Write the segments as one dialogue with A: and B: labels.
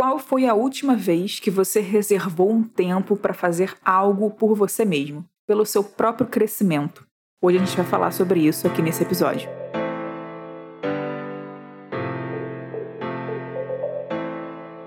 A: Qual foi a última vez que você reservou um tempo para fazer algo por você mesmo, pelo seu próprio crescimento? Hoje a gente vai falar sobre isso aqui nesse episódio.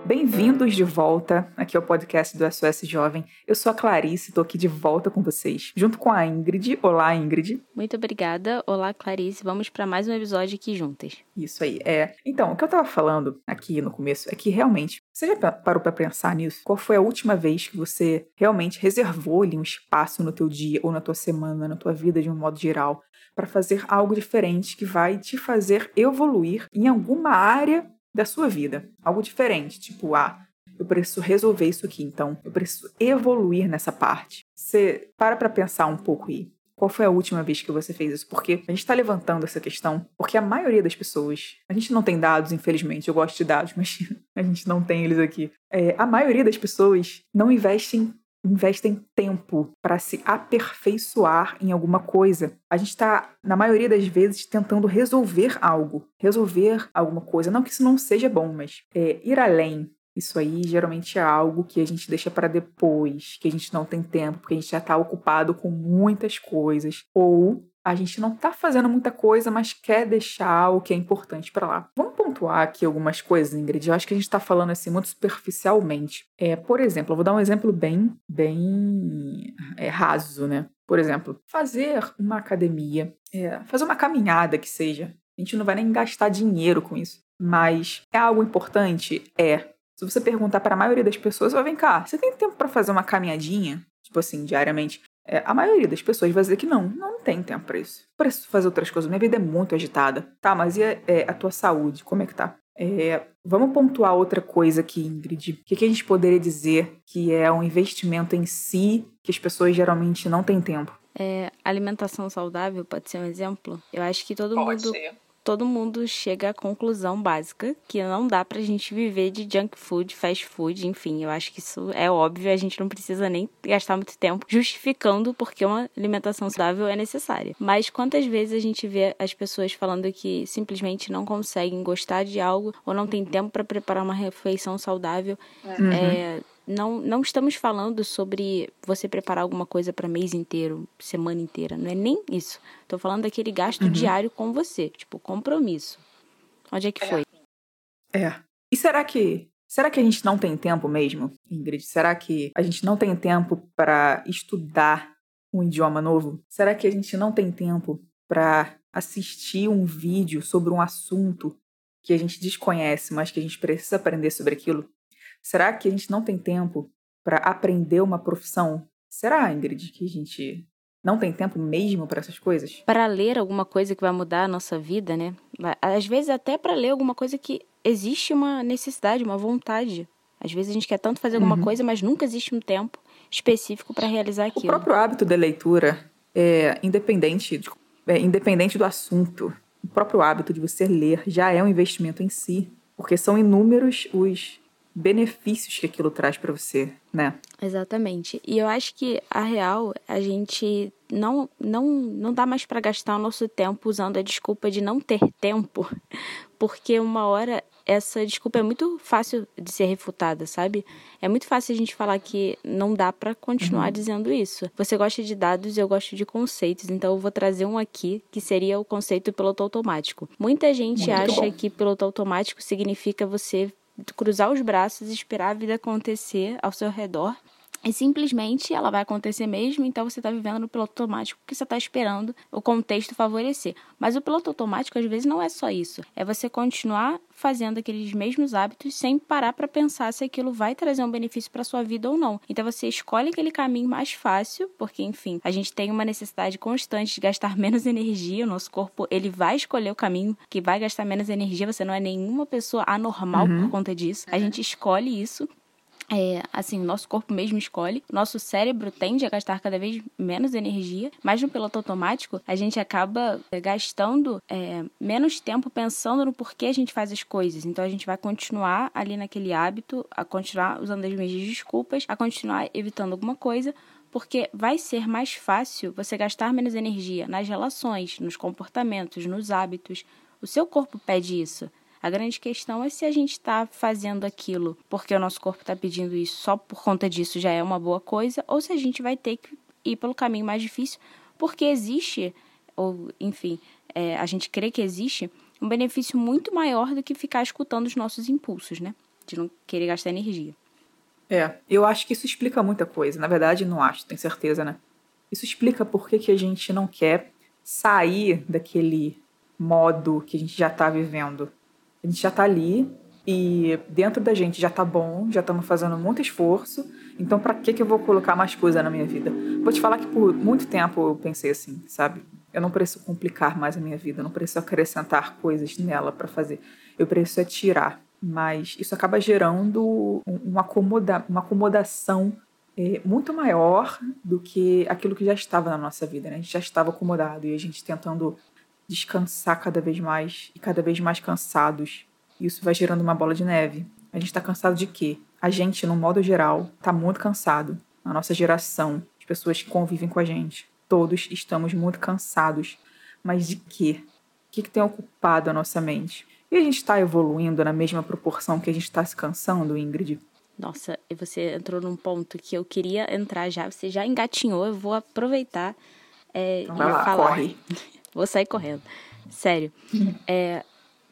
A: Bem-vindos de volta aqui ao podcast do SOS Jovem. Eu sou a Clarice, estou aqui de volta com vocês, junto com a Ingrid. Olá, Ingrid.
B: Muito obrigada. Olá, Clarice. Vamos para mais um episódio aqui juntas.
A: Isso aí. É. Então, o que eu estava falando aqui no começo é que realmente, você já parou para pensar nisso? Qual foi a última vez que você realmente reservou ali um espaço no teu dia ou na tua semana, na tua vida de um modo geral, para fazer algo diferente que vai te fazer evoluir em alguma área da sua vida. Algo diferente, tipo, ah, eu preciso resolver isso aqui, então eu preciso evoluir nessa parte. Você para para pensar um pouco aí. Qual foi a última vez que você fez isso? Porque a gente está levantando essa questão porque a maioria das pessoas, a gente não tem dados, infelizmente, eu gosto de dados, mas a gente não tem eles aqui. É, a maioria das pessoas não investem investem tempo para se aperfeiçoar em alguma coisa. A gente está, na maioria das vezes, tentando resolver algo, resolver alguma coisa. Não que isso não seja bom, mas é, ir além. Isso aí geralmente é algo que a gente deixa para depois, que a gente não tem tempo, porque a gente já está ocupado com muitas coisas. Ou a gente não está fazendo muita coisa, mas quer deixar o que é importante para lá. Vamos pontuar aqui algumas coisas, Ingrid. Eu acho que a gente está falando assim muito superficialmente. É, por exemplo, eu vou dar um exemplo bem, bem é, raso, né? Por exemplo, fazer uma academia, é, fazer uma caminhada que seja. A gente não vai nem gastar dinheiro com isso. Mas é algo importante? É. Se você perguntar para a maioria das pessoas, vai vem cá, você tem tempo para fazer uma caminhadinha? Tipo assim, diariamente. É, a maioria das pessoas vai dizer que não, não tem tempo para isso. Preciso fazer outras coisas. Minha vida é muito agitada. Tá, mas e a, é, a tua saúde? Como é que tá? É, vamos pontuar outra coisa aqui, Ingrid. O que, que, a gente poderia dizer que é um investimento em si que as pessoas geralmente não têm tempo?
B: É, alimentação saudável pode ser um exemplo. Eu acho que todo
C: pode
B: mundo
C: ser
B: todo mundo chega à conclusão básica que não dá pra gente viver de junk food, fast food, enfim, eu acho que isso é óbvio, a gente não precisa nem gastar muito tempo justificando porque uma alimentação saudável é necessária. Mas quantas vezes a gente vê as pessoas falando que simplesmente não conseguem gostar de algo ou não tem tempo para preparar uma refeição saudável?
A: Uhum.
B: É, não, não estamos falando sobre você preparar alguma coisa para mês inteiro, semana inteira. Não é nem isso. Estou falando daquele gasto
A: Uhum.
B: diário com você, tipo compromisso. Onde é que
C: É.
B: foi?
A: É. E será que será que a gente não tem tempo mesmo, Ingrid? Será que a gente não tem tempo para estudar um idioma novo? Será que a gente não tem tempo para assistir um vídeo sobre um assunto que a gente desconhece, mas que a gente precisa aprender sobre aquilo? Será que a gente não tem tempo para aprender uma profissão? Será, Ingrid, que a gente não tem tempo mesmo para essas coisas?
B: Para ler alguma coisa que vai mudar a nossa vida, né? Às vezes até para ler alguma coisa que existe uma necessidade, uma vontade. Às vezes a gente quer tanto fazer alguma
A: Uhum.
B: coisa, mas nunca existe um tempo específico para realizar
A: O
B: aquilo.
A: próprio hábito da leitura é independente, de- é independente do assunto. O próprio hábito de você ler já é um investimento em si, porque são inúmeros os benefícios que aquilo traz para você, né?
B: Exatamente. E eu acho que a real, a gente não não não dá mais para gastar o nosso tempo usando a desculpa de não ter tempo, porque uma hora essa desculpa é muito fácil de ser refutada, sabe? É muito fácil a gente falar que não dá para continuar dizendo isso. Você gosta de dados, eu gosto de conceitos, então eu vou trazer um aqui que seria o conceito piloto automático. Muita gente
A: Muito
B: acha
A: bom.
B: que piloto automático significa você cruzar os braços e esperar a vida acontecer ao seu redor. E simplesmente ela vai acontecer mesmo, então você está vivendo no piloto automático porque você está esperando o contexto favorecer. Mas o piloto automático às vezes não é só isso. É você continuar fazendo aqueles mesmos hábitos sem parar para pensar se aquilo vai trazer um benefício para sua vida ou não. Então você escolhe aquele caminho mais fácil, porque enfim, a gente tem uma necessidade constante de gastar menos energia, o nosso corpo ele vai escolher o caminho que vai gastar menos energia, você não é nenhuma pessoa anormal
A: Uhum.
B: por conta disso. A gente escolhe isso é, assim, o nosso corpo mesmo escolhe. Nosso cérebro tende a gastar cada vez menos energia, mas no piloto automático a gente acaba é, gastando é, menos tempo pensando no porquê a gente faz as coisas. Então a gente vai continuar ali naquele hábito, a continuar usando as mesmas desculpas, a continuar evitando alguma coisa, porque vai ser mais fácil você gastar menos energia nas relações, nos comportamentos, nos hábitos. O seu corpo pede isso. A grande questão é se a gente está fazendo aquilo porque o nosso corpo está pedindo isso só por conta disso já é uma boa coisa, ou se a gente vai ter que ir pelo caminho mais difícil, porque existe, ou enfim, é, a gente crê que existe um benefício muito maior do que ficar escutando os nossos impulsos, né? De não querer gastar energia.
A: É, eu acho que isso explica muita coisa. Na verdade, não acho, tenho certeza, né? Isso explica por que, que a gente não quer sair daquele modo que a gente já está vivendo. A gente já está ali e dentro da gente já está bom, já estamos fazendo muito esforço. Então, para que, que eu vou colocar mais coisa na minha vida? Vou te falar que por muito tempo eu pensei assim, sabe? Eu não preciso complicar mais a minha vida, eu não preciso acrescentar coisas nela para fazer. Eu preciso é tirar. Mas isso acaba gerando uma, acomoda uma acomodação é, muito maior do que aquilo que já estava na nossa vida. Né? A gente já estava acomodado e a gente tentando descansar cada vez mais e cada vez mais cansados. Isso vai gerando uma bola de neve. A gente está cansado de quê? A gente, no modo geral, está muito cansado. A nossa geração, as pessoas que convivem com a gente, todos estamos muito cansados. Mas de quê? O que, que tem ocupado a nossa mente? E a gente está evoluindo na mesma proporção que a gente está se cansando, Ingrid?
B: Nossa, e você entrou num ponto que eu queria entrar já. Você já engatinhou, eu vou aproveitar é,
A: então, e lá, falar. Corre.
B: vou sair correndo. Sério. É,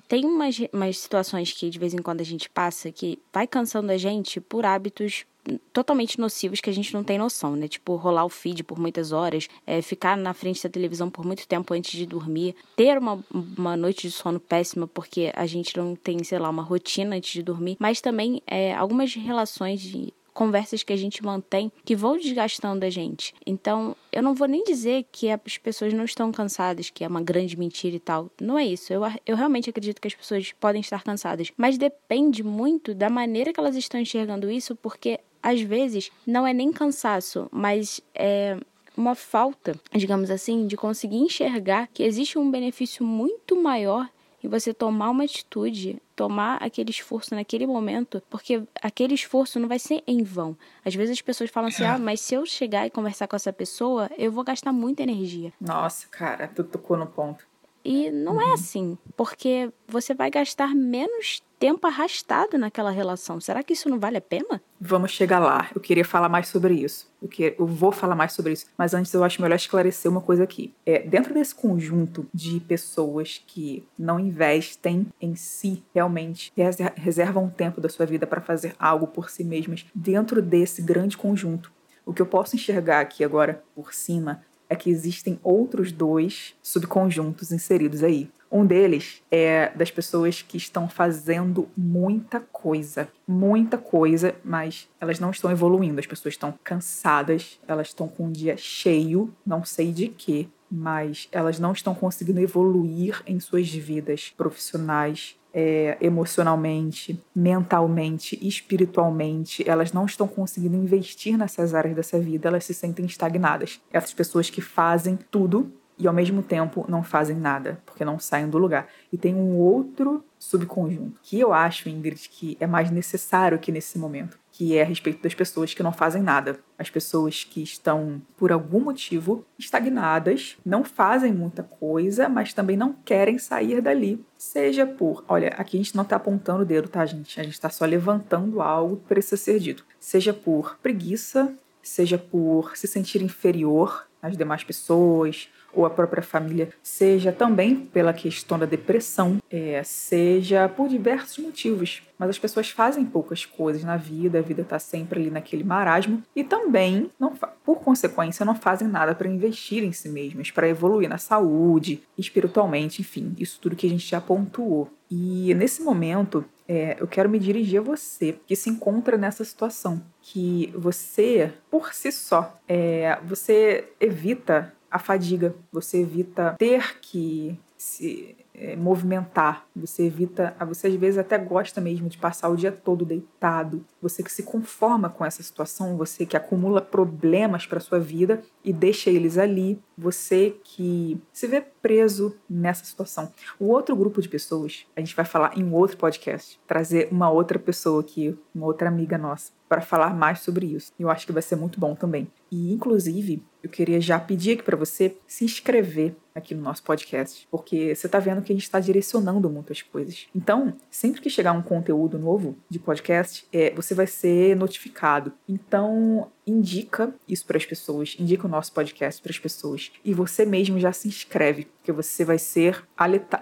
B: tem umas, umas situações que de vez em quando a gente passa que vai cansando a gente por hábitos totalmente nocivos que a gente não tem noção, né? Tipo, rolar o feed por muitas horas, é, ficar na frente da televisão por muito tempo antes de dormir, ter uma, uma noite de sono péssima porque a gente não tem, sei lá, uma rotina antes de dormir, mas também é, algumas relações de conversas que a gente mantém que vão desgastando a gente. Então, eu não vou nem dizer que as pessoas não estão cansadas, que é uma grande mentira e tal. Não é isso. Eu, eu realmente acredito que as pessoas podem estar cansadas. Mas depende muito da maneira que elas estão enxergando isso, porque às vezes não é nem cansaço, mas é uma falta, digamos assim, de conseguir enxergar que existe um benefício muito maior e você tomar uma atitude, tomar aquele esforço naquele momento, porque aquele esforço não vai ser em vão. Às vezes as pessoas falam assim: ah, mas se eu chegar e conversar com essa pessoa, eu vou gastar muita energia.
A: Nossa, cara, tu tocou no ponto.
B: E não é uhum. é assim, porque você vai gastar menos tempo arrastado naquela relação. Será que isso não vale a pena?
A: Vamos chegar lá. Eu queria falar mais sobre isso. Eu, que... eu vou falar mais sobre isso. Mas antes eu acho melhor esclarecer uma coisa aqui. É, dentro desse conjunto de pessoas que não investem em si realmente, reservam um tempo da sua vida para fazer algo por si mesmas, dentro desse grande conjunto, o que eu posso enxergar aqui agora por cima é que existem outros dois subconjuntos inseridos aí. Um deles é das pessoas que estão fazendo muita coisa, muita coisa, mas elas não estão evoluindo. As pessoas estão cansadas, elas estão com um dia cheio, não sei de quê, mas elas não estão conseguindo evoluir em suas vidas profissionais, é, emocionalmente, mentalmente, espiritualmente, elas não estão conseguindo investir nessas áreas dessa vida, elas se sentem estagnadas. Essas pessoas que fazem tudo e ao mesmo tempo não fazem nada, porque não saem do lugar. E tem um outro subconjunto que eu acho, Ingrid, que é mais necessário que nesse momento, que é a respeito das pessoas que não fazem nada. As pessoas que estão, por algum motivo, estagnadas, não fazem muita coisa, mas também não querem sair dali. Seja por, olha, aqui a gente não está apontando o dedo, tá, gente? A gente está só levantando algo que precisa ser dito. Seja por preguiça, seja por se sentir inferior às demais pessoas, ou a própria família, seja também pela questão da depressão, é, seja por diversos motivos. Mas as pessoas fazem poucas coisas na vida, a vida está sempre ali naquele marasmo e também, não, por consequência, não fazem nada para investir em si mesmas, para evoluir na saúde, espiritualmente, enfim, isso tudo que a gente já pontuou. E nesse momento, é, eu quero me dirigir a você que se encontra nessa situação, que você, por si só, é, você evita a fadiga, você evita ter que se é, movimentar, você evita, você às vezes até gosta mesmo de passar o dia todo deitado, você que se conforma com essa situação, você que acumula problemas para sua vida e deixa eles ali, você que se vê preso nessa situação. O outro grupo de pessoas, a gente vai falar em outro podcast, trazer uma outra pessoa aqui, uma outra amiga nossa, para falar mais sobre isso. Eu acho que vai ser muito bom também. E inclusive, eu queria já pedir aqui para você se inscrever aqui no nosso podcast, porque você está vendo que a gente está direcionando muitas coisas. Então, sempre que chegar um conteúdo novo de podcast, é, você vai ser notificado. Então, indica isso para as pessoas, indica o nosso podcast para as pessoas e você mesmo já se inscreve, porque você vai ser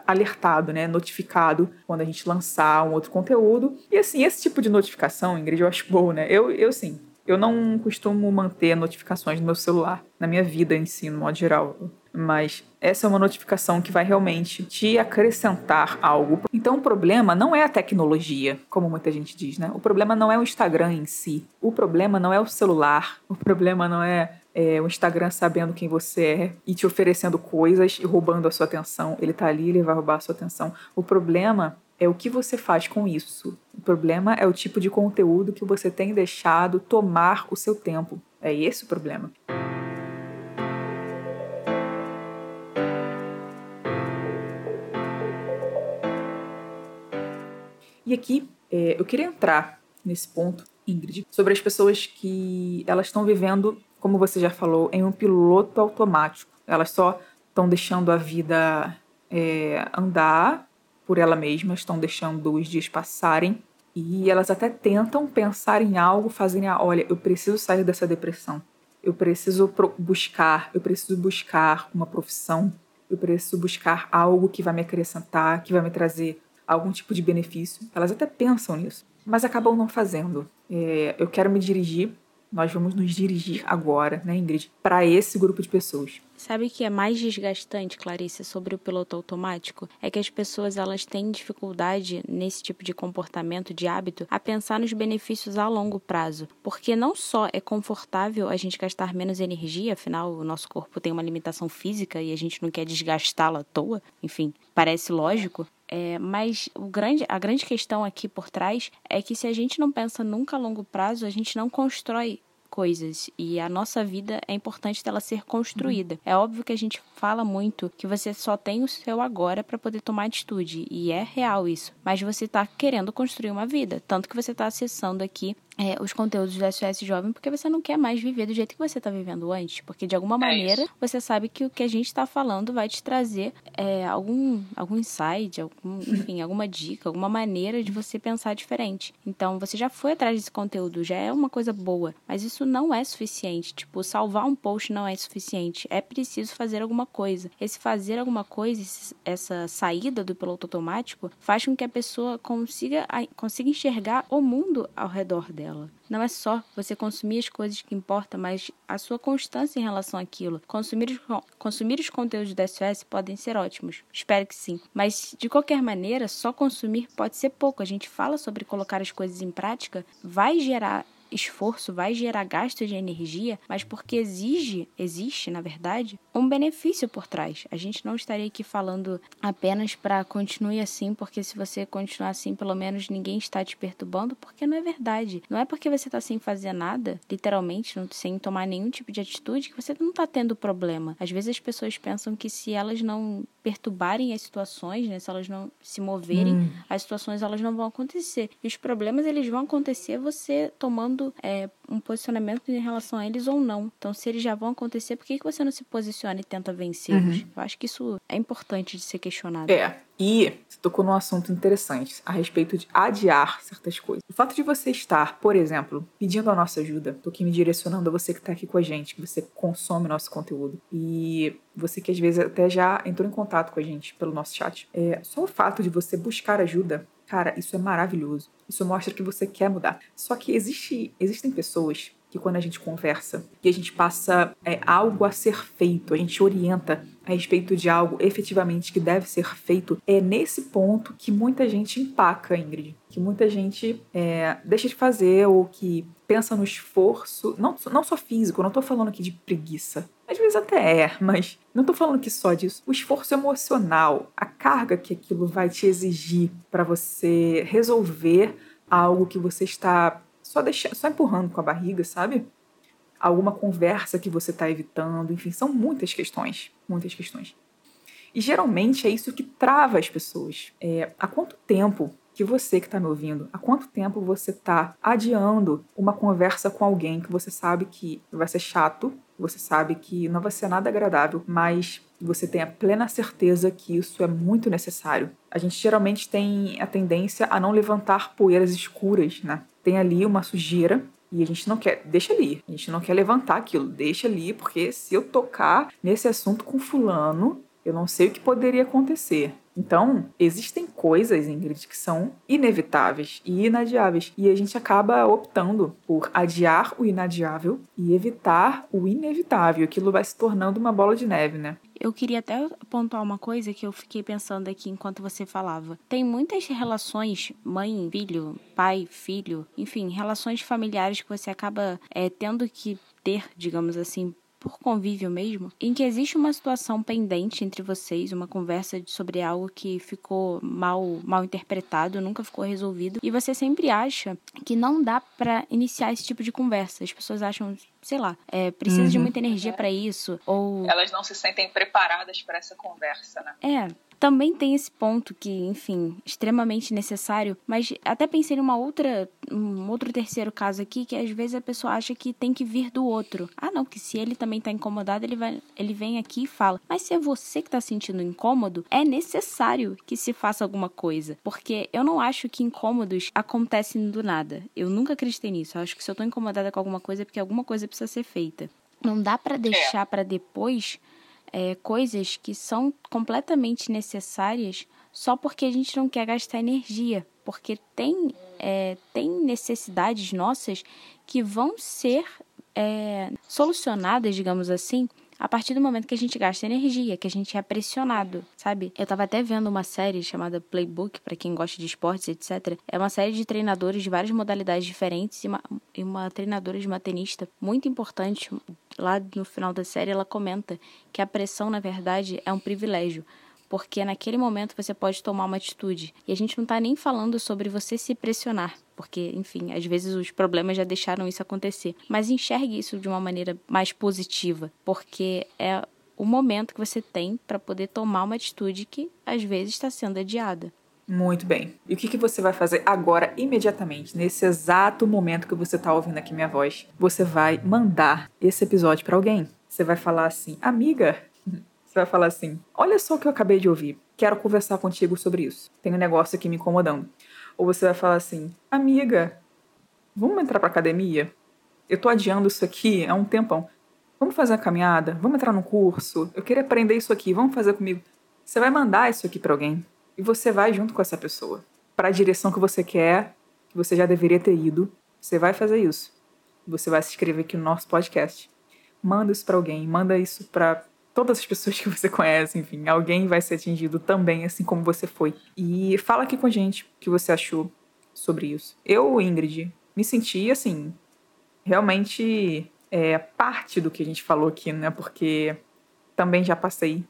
A: alertado, né, notificado quando a gente lançar um outro conteúdo. E assim, esse tipo de notificação, Ingrid, eu acho boa, né? Eu, eu sim, eu não costumo manter notificações no meu celular, na minha vida em si, no modo geral. Mas essa é uma notificação que vai realmente te acrescentar algo. Então o problema não é a tecnologia, como muita gente diz, né? O problema não é o Instagram em si. O problema não é o celular. O problema não é, é o Instagram sabendo quem você é e te oferecendo coisas e roubando a sua atenção. Ele tá ali, ele vai roubar a sua atenção. O problema é o que você faz com isso. Problema é o tipo de conteúdo que você tem deixado tomar o seu tempo. É esse o problema. E aqui é, eu queria entrar nesse ponto, Ingrid, sobre as pessoas que elas estão vivendo, como você já falou, em um piloto automático. Elas só estão deixando a vida é, andar por ela mesma, estão deixando os dias passarem e elas até tentam pensar em algo, fazerem, ah, olha, eu preciso sair dessa depressão, eu preciso buscar, eu preciso buscar uma profissão, eu preciso buscar algo que vai me acrescentar, que vai me trazer algum tipo de benefício. Elas até pensam nisso, mas acabam não fazendo. É, eu quero me dirigir nós vamos nos dirigir agora, né, Ingrid, para esse grupo de pessoas.
B: Sabe o que é mais desgastante, Clarice, sobre o piloto automático? É que as pessoas elas têm dificuldade nesse tipo de comportamento, de hábito, a pensar nos benefícios a longo prazo. Porque não só é confortável a gente gastar menos energia, afinal o nosso corpo tem uma limitação física e a gente não quer desgastá-la à toa, enfim, parece lógico, é, mas o grande, a grande questão aqui por trás é que se a gente não pensa nunca a longo prazo, a gente não constrói coisas e a nossa vida é importante dela ser construída. Uhum. É óbvio que a gente fala muito que você só tem o seu agora para poder tomar atitude e é real isso, mas você está querendo construir uma vida, tanto que você está acessando aqui é, os conteúdos do SOS Jovem porque você não quer mais viver do jeito que você está vivendo antes. Porque de alguma é maneira você sabe que o que a gente está falando vai te trazer é, algum, algum insight, algum, enfim, alguma dica, alguma maneira de você pensar diferente. Então você já foi atrás desse conteúdo, já é uma coisa boa, mas isso não é suficiente. Tipo, salvar um post não é suficiente. É preciso fazer alguma coisa. Esse fazer alguma coisa, essa saída do piloto automático, faz com que a pessoa consiga, consiga enxergar o mundo ao redor dela dela. Não é só você consumir as coisas que importam, mas a sua constância em relação àquilo. Consumir os, consumir os conteúdos da SOS podem ser ótimos. Espero que sim. Mas, de qualquer maneira, só consumir pode ser pouco. A gente fala sobre colocar as coisas em prática, vai gerar esforço vai gerar gasto de energia, mas porque exige, existe, na verdade, um benefício por trás. A gente não estaria aqui falando apenas para continue assim, porque se você continuar assim, pelo menos ninguém está te perturbando, porque não é verdade. Não é porque você está sem fazer nada, literalmente, sem tomar nenhum tipo de atitude, que você não está tendo problema. Às vezes as pessoas pensam que se elas não perturbarem as situações, né, se elas não se moverem, hum. as situações elas não vão acontecer. E os problemas eles vão acontecer você tomando tomando é, um posicionamento em relação a eles ou não. Então, se eles já vão acontecer, por que, que você não se posiciona e tenta vencê-los? Uhum. Eu acho que isso é importante de ser questionado.
A: É. E você tocou num assunto interessante a respeito de adiar certas coisas. O fato de você estar, por exemplo, pedindo a nossa ajuda, tô aqui me direcionando a você que está aqui com a gente, que você consome nosso conteúdo e você que às vezes até já entrou em contato com a gente pelo nosso chat. É, só o fato de você buscar ajuda Cara, isso é maravilhoso. Isso mostra que você quer mudar. Só que existe, existem pessoas que quando a gente conversa e a gente passa é, algo a ser feito, a gente orienta a respeito de algo efetivamente que deve ser feito, é nesse ponto que muita gente empaca, Ingrid. Que muita gente é, deixa de fazer ou que pensa no esforço, não, não só físico, não tô falando aqui de preguiça. Vezes até é, mas não tô falando que só disso. O esforço emocional, a carga que aquilo vai te exigir para você resolver algo que você está só deixando, só empurrando com a barriga, sabe? alguma conversa que você está evitando, enfim, são muitas questões, muitas questões. E geralmente é isso que trava as pessoas. É, há quanto tempo que você que está me ouvindo, há quanto tempo você está adiando uma conversa com alguém que você sabe que vai ser chato, você sabe que não vai ser nada agradável, mas você tenha plena certeza que isso é muito necessário. A gente geralmente tem a tendência a não levantar poeiras escuras, né? Tem ali uma sujeira e a gente não quer, deixa ali. A gente não quer levantar aquilo, deixa ali, porque se eu tocar nesse assunto com fulano, eu não sei o que poderia acontecer. Então, existem coisas, Ingrid, que são inevitáveis e inadiáveis. E a gente acaba optando por adiar o inadiável e evitar o inevitável. Aquilo vai se tornando uma bola de neve, né?
B: Eu queria até pontuar uma coisa que eu fiquei pensando aqui enquanto você falava. Tem muitas relações, mãe, filho, pai, filho, enfim, relações familiares que você acaba é, tendo que ter, digamos assim, por convívio mesmo, em que existe uma situação pendente entre vocês, uma conversa sobre algo que ficou mal, mal interpretado, nunca ficou resolvido, e você sempre acha que não dá para iniciar esse tipo de conversa. As pessoas acham, sei lá, é, precisa uhum. de muita energia para isso, ou
C: elas não se sentem preparadas para essa conversa, né?
B: É, também tem esse ponto que, enfim, extremamente necessário, mas até pensei em uma outra, um outro terceiro caso aqui, que às vezes a pessoa acha que tem que vir do outro. Ah, não, que se ele também tá incomodado, ele, vai, ele vem aqui e fala. Mas se é você que tá sentindo incômodo, é necessário que se faça alguma coisa. Porque eu não acho que incômodos acontecem do nada. Eu nunca acreditei nisso. Eu acho que se eu tô incomodada com alguma coisa é porque alguma coisa precisa ser feita. Não dá para deixar para depois é, coisas que são completamente necessárias só porque a gente não quer gastar energia, porque tem, é, tem necessidades nossas que vão ser é, solucionadas, digamos assim, a partir do momento que a gente gasta energia, que a gente é pressionado, sabe? Eu tava até vendo uma série chamada Playbook, para quem gosta de esportes, etc. É uma série de treinadores de várias modalidades diferentes e uma, e uma treinadora de uma tenista muito importante. Lá no final da série, ela comenta que a pressão, na verdade, é um privilégio porque naquele momento você pode tomar uma atitude. E a gente não está nem falando sobre você se pressionar, porque, enfim, às vezes os problemas já deixaram isso acontecer. Mas enxergue isso de uma maneira mais positiva, porque é o momento que você tem para poder tomar uma atitude que às vezes está sendo adiada.
A: Muito bem. E o que, que você vai fazer agora, imediatamente, nesse exato momento que você está ouvindo aqui minha voz? Você vai mandar esse episódio para alguém. Você vai falar assim, amiga, você vai falar assim: Olha só o que eu acabei de ouvir. Quero conversar contigo sobre isso. Tem um negócio aqui me incomodando. Ou você vai falar assim: Amiga, vamos entrar pra academia? Eu tô adiando isso aqui há um tempão. Vamos fazer a caminhada? Vamos entrar no curso? Eu queria aprender isso aqui. Vamos fazer comigo? Você vai mandar isso aqui para alguém e você vai junto com essa pessoa para a direção que você quer, que você já deveria ter ido. Você vai fazer isso. Você vai se inscrever aqui no nosso podcast. Manda isso para alguém, manda isso para todas as pessoas que você conhece, enfim, alguém vai ser atingido também, assim como você foi. E fala aqui com a gente o que você achou sobre isso. Eu, Ingrid, me senti assim, realmente é, parte do que a gente falou aqui, né? Porque também já passei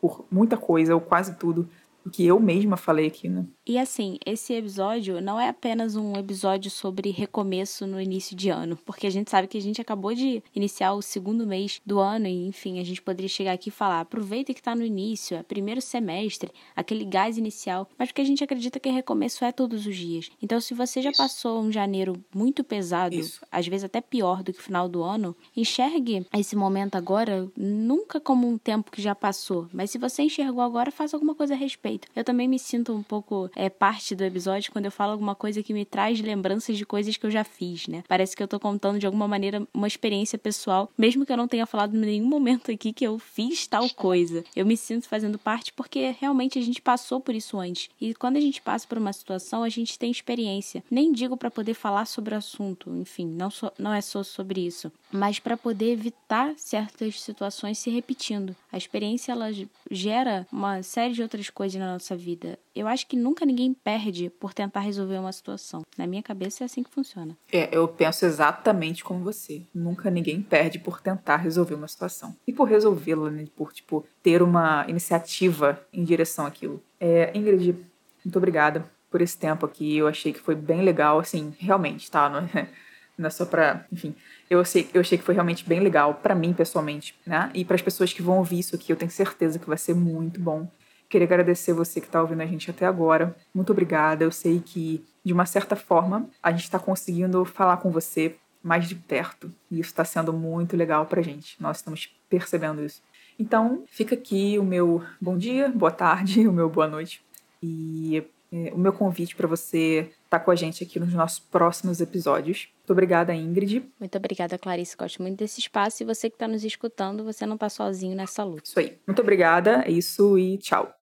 A: por muita coisa, ou quase tudo, que eu mesma falei aqui, né?
B: E assim, esse episódio não é apenas um episódio sobre recomeço no início de ano, porque a gente sabe que a gente acabou de iniciar o segundo mês do ano e, enfim, a gente poderia chegar aqui e falar: aproveita que tá no início, é primeiro semestre, aquele gás inicial, mas porque a gente acredita que recomeço é todos os dias. Então, se você já passou um janeiro muito pesado, Isso. às vezes até pior do que o final do ano, enxergue esse momento agora nunca como um tempo que já passou, mas se você enxergou agora, faça alguma coisa a respeito. Eu também me sinto um pouco é parte do episódio quando eu falo alguma coisa que me traz lembranças de coisas que eu já fiz, né? Parece que eu tô contando de alguma maneira uma experiência pessoal, mesmo que eu não tenha falado em nenhum momento aqui que eu fiz tal coisa. Eu me sinto fazendo parte porque realmente a gente passou por isso antes. E quando a gente passa por uma situação, a gente tem experiência. Nem digo para poder falar sobre o assunto, enfim, não, so, não é só sobre isso, mas para poder evitar certas situações se repetindo. A experiência ela gera uma série de outras coisas na nossa vida. Eu acho que nunca ninguém perde por tentar resolver uma situação. Na minha cabeça é assim que funciona.
A: É, eu penso exatamente como você. Nunca ninguém perde por tentar resolver uma situação. E por resolvê-la, né? Por, tipo, ter uma iniciativa em direção àquilo. É, Ingrid, muito obrigada por esse tempo aqui. Eu achei que foi bem legal, assim, realmente, tá? Não é, não é só pra. Enfim. Eu, sei, eu achei que foi realmente bem legal para mim pessoalmente, né? E para as pessoas que vão ouvir isso aqui, eu tenho certeza que vai ser muito bom. Queria agradecer você que está ouvindo a gente até agora. Muito obrigada. Eu sei que, de uma certa forma, a gente está conseguindo falar com você mais de perto. E isso está sendo muito legal para gente. Nós estamos percebendo isso. Então, fica aqui o meu bom dia, boa tarde, o meu boa noite. E é, o meu convite para você estar tá com a gente aqui nos nossos próximos episódios. Muito obrigada, Ingrid.
B: Muito obrigada, Clarice. Gosto muito desse espaço. E você que está nos escutando, você não está sozinho nessa luta.
A: Isso aí. Muito obrigada. É isso e tchau.